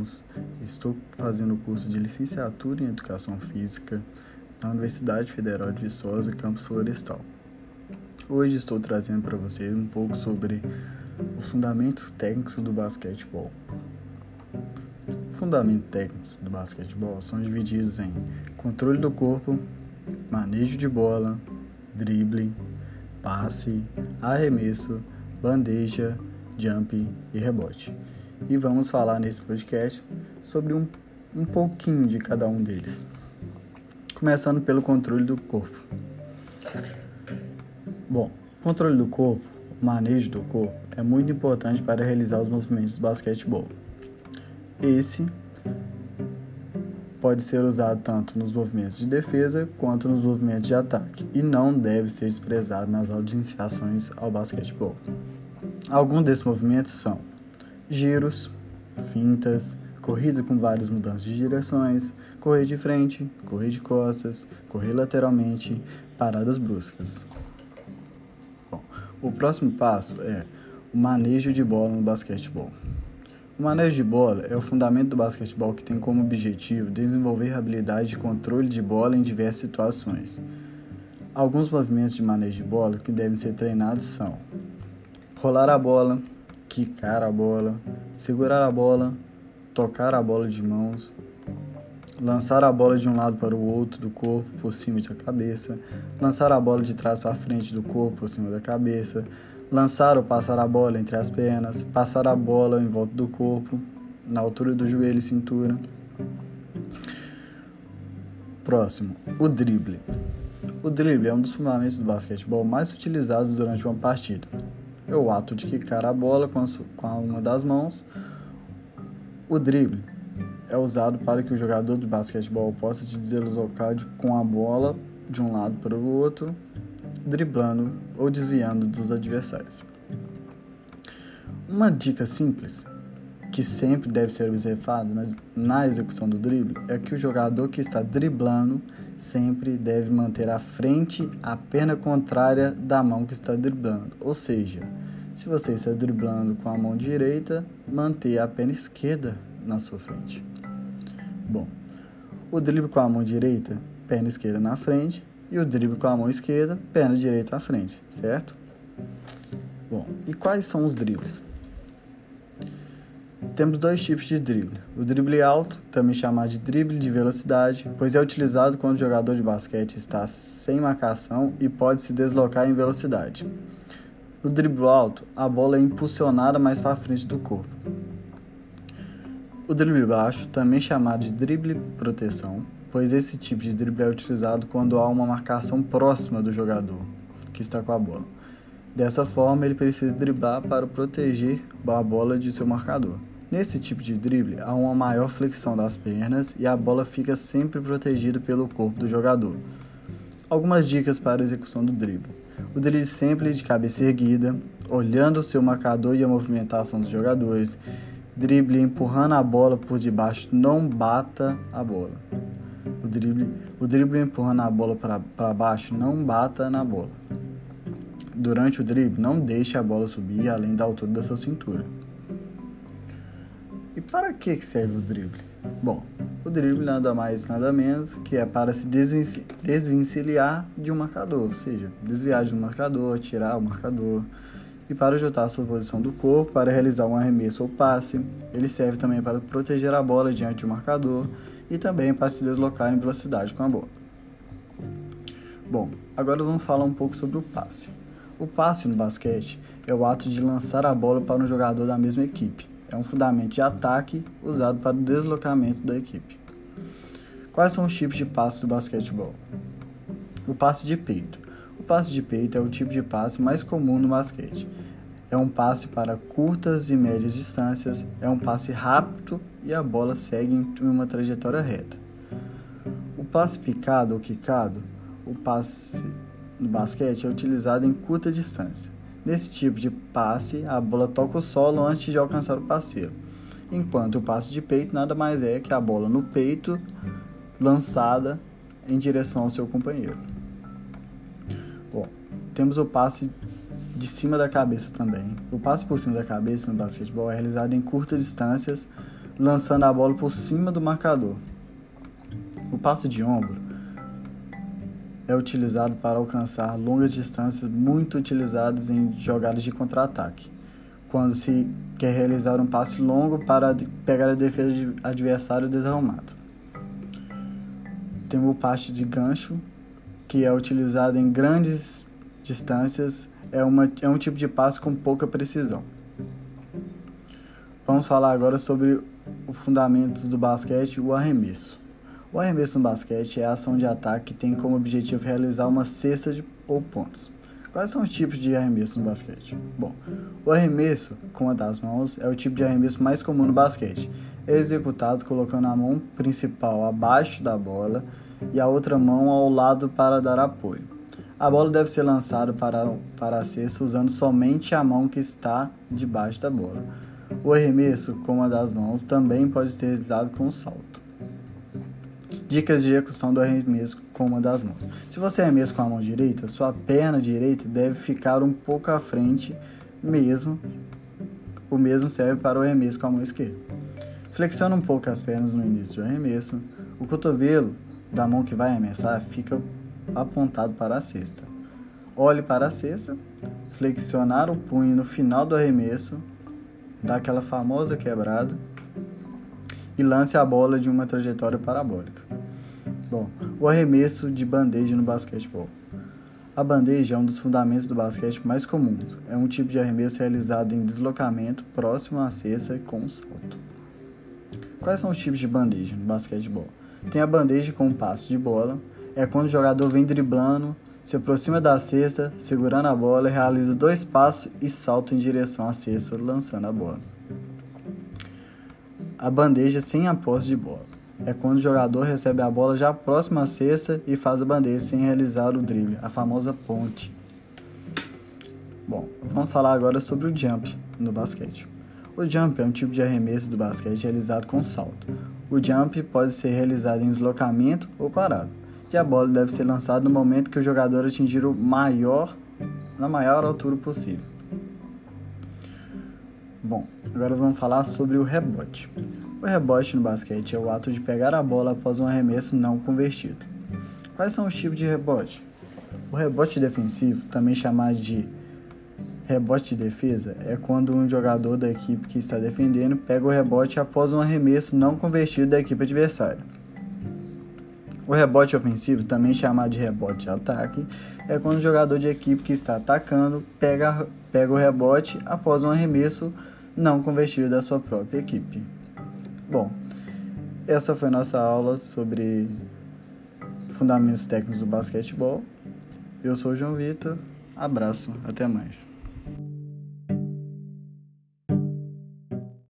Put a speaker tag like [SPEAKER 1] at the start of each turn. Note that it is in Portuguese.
[SPEAKER 1] Ramos, estou fazendo o curso de licenciatura em Educação Física na Universidade Federal de Viçosa, campus Florestal. Hoje estou trazendo para você um pouco sobre os fundamentos técnicos do basquetebol. Fundamentos técnicos do basquetebol são divididos em controle do corpo, manejo de bola, drible, passe, arremesso, bandeja, jump e rebote. E vamos falar nesse podcast sobre um, um pouquinho de cada um deles. Começando pelo controle do corpo. Bom, controle do corpo, manejo do corpo, é muito importante para realizar os movimentos do basquetebol. Esse pode ser usado tanto nos movimentos de defesa quanto nos movimentos de ataque e não deve ser desprezado nas iniciações ao basquetebol. Alguns desses movimentos são giros, fintas, corrida com várias mudanças de direções, correr de frente, correr de costas, correr lateralmente, paradas bruscas. Bom, o próximo passo é o manejo de bola no basquetebol. O manejo de bola é o fundamento do basquetebol que tem como objetivo desenvolver habilidade de controle de bola em diversas situações. Alguns movimentos de manejo de bola que devem ser treinados são rolar a bola, quicar a bola, segurar a bola, tocar a bola de mãos, lançar a bola de um lado para o outro do corpo por cima da cabeça, lançar a bola de trás para frente do corpo por cima da cabeça, lançar ou passar a bola entre as pernas, passar a bola em volta do corpo, na altura do joelho e cintura. Próximo, o drible. O drible é um dos fundamentos do basquetebol mais utilizados durante uma partida é o ato de quicar a bola com, a, com uma das mãos. O drible é usado para que o jogador de basquetebol possa se deslocar de, com a bola de um lado para o outro, driblando ou desviando dos adversários. Uma dica simples que sempre deve ser observada na, na execução do drible é que o jogador que está driblando sempre deve manter à frente a perna contrária da mão que está driblando. Ou seja, se você está driblando com a mão direita, manter a perna esquerda na sua frente. Bom, o drible com a mão direita, perna esquerda na frente, e o drible com a mão esquerda, perna direita à frente, certo? Bom, e quais são os dribles? Temos dois tipos de drible. O drible alto, também chamado de drible de velocidade, pois é utilizado quando o jogador de basquete está sem marcação e pode se deslocar em velocidade. No drible alto, a bola é impulsionada mais para frente do corpo. O drible baixo, também chamado de drible proteção, pois esse tipo de drible é utilizado quando há uma marcação próxima do jogador que está com a bola. Dessa forma, ele precisa driblar para proteger a bola de seu marcador. Nesse tipo de drible, há uma maior flexão das pernas e a bola fica sempre protegida pelo corpo do jogador. Algumas dicas para a execução do drible. O drible sempre de cabeça erguida, olhando o seu marcador e a movimentação dos jogadores. Drible empurrando a bola por debaixo, não bata a bola. O drible, o drible empurrando a bola para baixo, não bata na bola. Durante o drible, não deixe a bola subir além da altura da sua cintura. E para que serve o drible? Bom, o drible nada mais nada menos que é para se desvencilhar de um marcador, ou seja, desviar de um marcador, tirar o marcador. E para ajustar a sua posição do corpo, para realizar um arremesso ou passe, ele serve também para proteger a bola diante do marcador e também para se deslocar em velocidade com a bola. Bom, agora vamos falar um pouco sobre o passe. O passe no basquete é o ato de lançar a bola para um jogador da mesma equipe é um fundamento de ataque usado para o deslocamento da equipe. Quais são os tipos de passe do basquetebol? O passe de peito. O passe de peito é o tipo de passe mais comum no basquete. É um passe para curtas e médias distâncias, é um passe rápido e a bola segue em uma trajetória reta. O passe picado ou quicado, o passe no basquete é utilizado em curta distância. Nesse tipo de passe, a bola toca o solo antes de alcançar o parceiro, enquanto o passe de peito nada mais é que a bola no peito lançada em direção ao seu companheiro. Bom, temos o passe de cima da cabeça também. O passe por cima da cabeça no basquetebol é realizado em curtas distâncias, lançando a bola por cima do marcador. O passe de ombro é utilizado para alcançar longas distâncias muito utilizadas em jogadas de contra-ataque, quando se quer realizar um passe longo para pegar a defesa de adversário desarrumado. Tem o passe de gancho, que é utilizado em grandes distâncias, é, uma, é um tipo de passe com pouca precisão. Vamos falar agora sobre os fundamentos do basquete, o arremesso. O arremesso no basquete é a ação de ataque que tem como objetivo realizar uma cesta de, ou pontos. Quais são os tipos de arremesso no basquete? Bom, o arremesso com a das mãos é o tipo de arremesso mais comum no basquete. É executado colocando a mão principal abaixo da bola e a outra mão ao lado para dar apoio. A bola deve ser lançada para, para a cesta usando somente a mão que está debaixo da bola. O arremesso com a das mãos também pode ser realizado com salto. Dicas de execução do arremesso com uma das mãos. Se você arremessa com a mão direita, sua perna direita deve ficar um pouco à frente mesmo. O mesmo serve para o arremesso com a mão esquerda. Flexiona um pouco as pernas no início do arremesso. O cotovelo da mão que vai arremessar fica apontado para a cesta. Olhe para a cesta, flexionar o punho no final do arremesso dá aquela famosa quebrada e lance a bola de uma trajetória parabólica. Bom, o arremesso de bandeja no basquetebol. A bandeja é um dos fundamentos do basquete mais comuns. É um tipo de arremesso realizado em deslocamento próximo à cesta com um salto. Quais são os tipos de bandeja no basquetebol? Tem a bandeja com um passe de bola, é quando o jogador vem driblando se aproxima da cesta, segurando a bola, realiza dois passos e salta em direção à cesta, lançando a bola. A bandeja sem a posse de bola é quando o jogador recebe a bola já próxima à cesta e faz a bandeja sem realizar o drible, a famosa ponte. Bom, vamos falar agora sobre o jump no basquete. O jump é um tipo de arremesso do basquete realizado com salto. O jump pode ser realizado em deslocamento ou parado que a bola deve ser lançada no momento que o jogador atingir o maior, na maior altura possível. Bom, agora vamos falar sobre o rebote. O rebote no basquete é o ato de pegar a bola após um arremesso não convertido. Quais são os tipos de rebote? O rebote defensivo, também chamado de rebote de defesa, é quando um jogador da equipe que está defendendo pega o rebote após um arremesso não convertido da equipe adversária. O rebote ofensivo, também chamado de rebote de ataque, é quando o jogador de equipe que está atacando pega, pega o rebote após um arremesso não convertido da sua própria equipe. Bom, essa foi nossa aula sobre fundamentos técnicos do basquetebol. Eu sou o João Vitor. Abraço, até mais.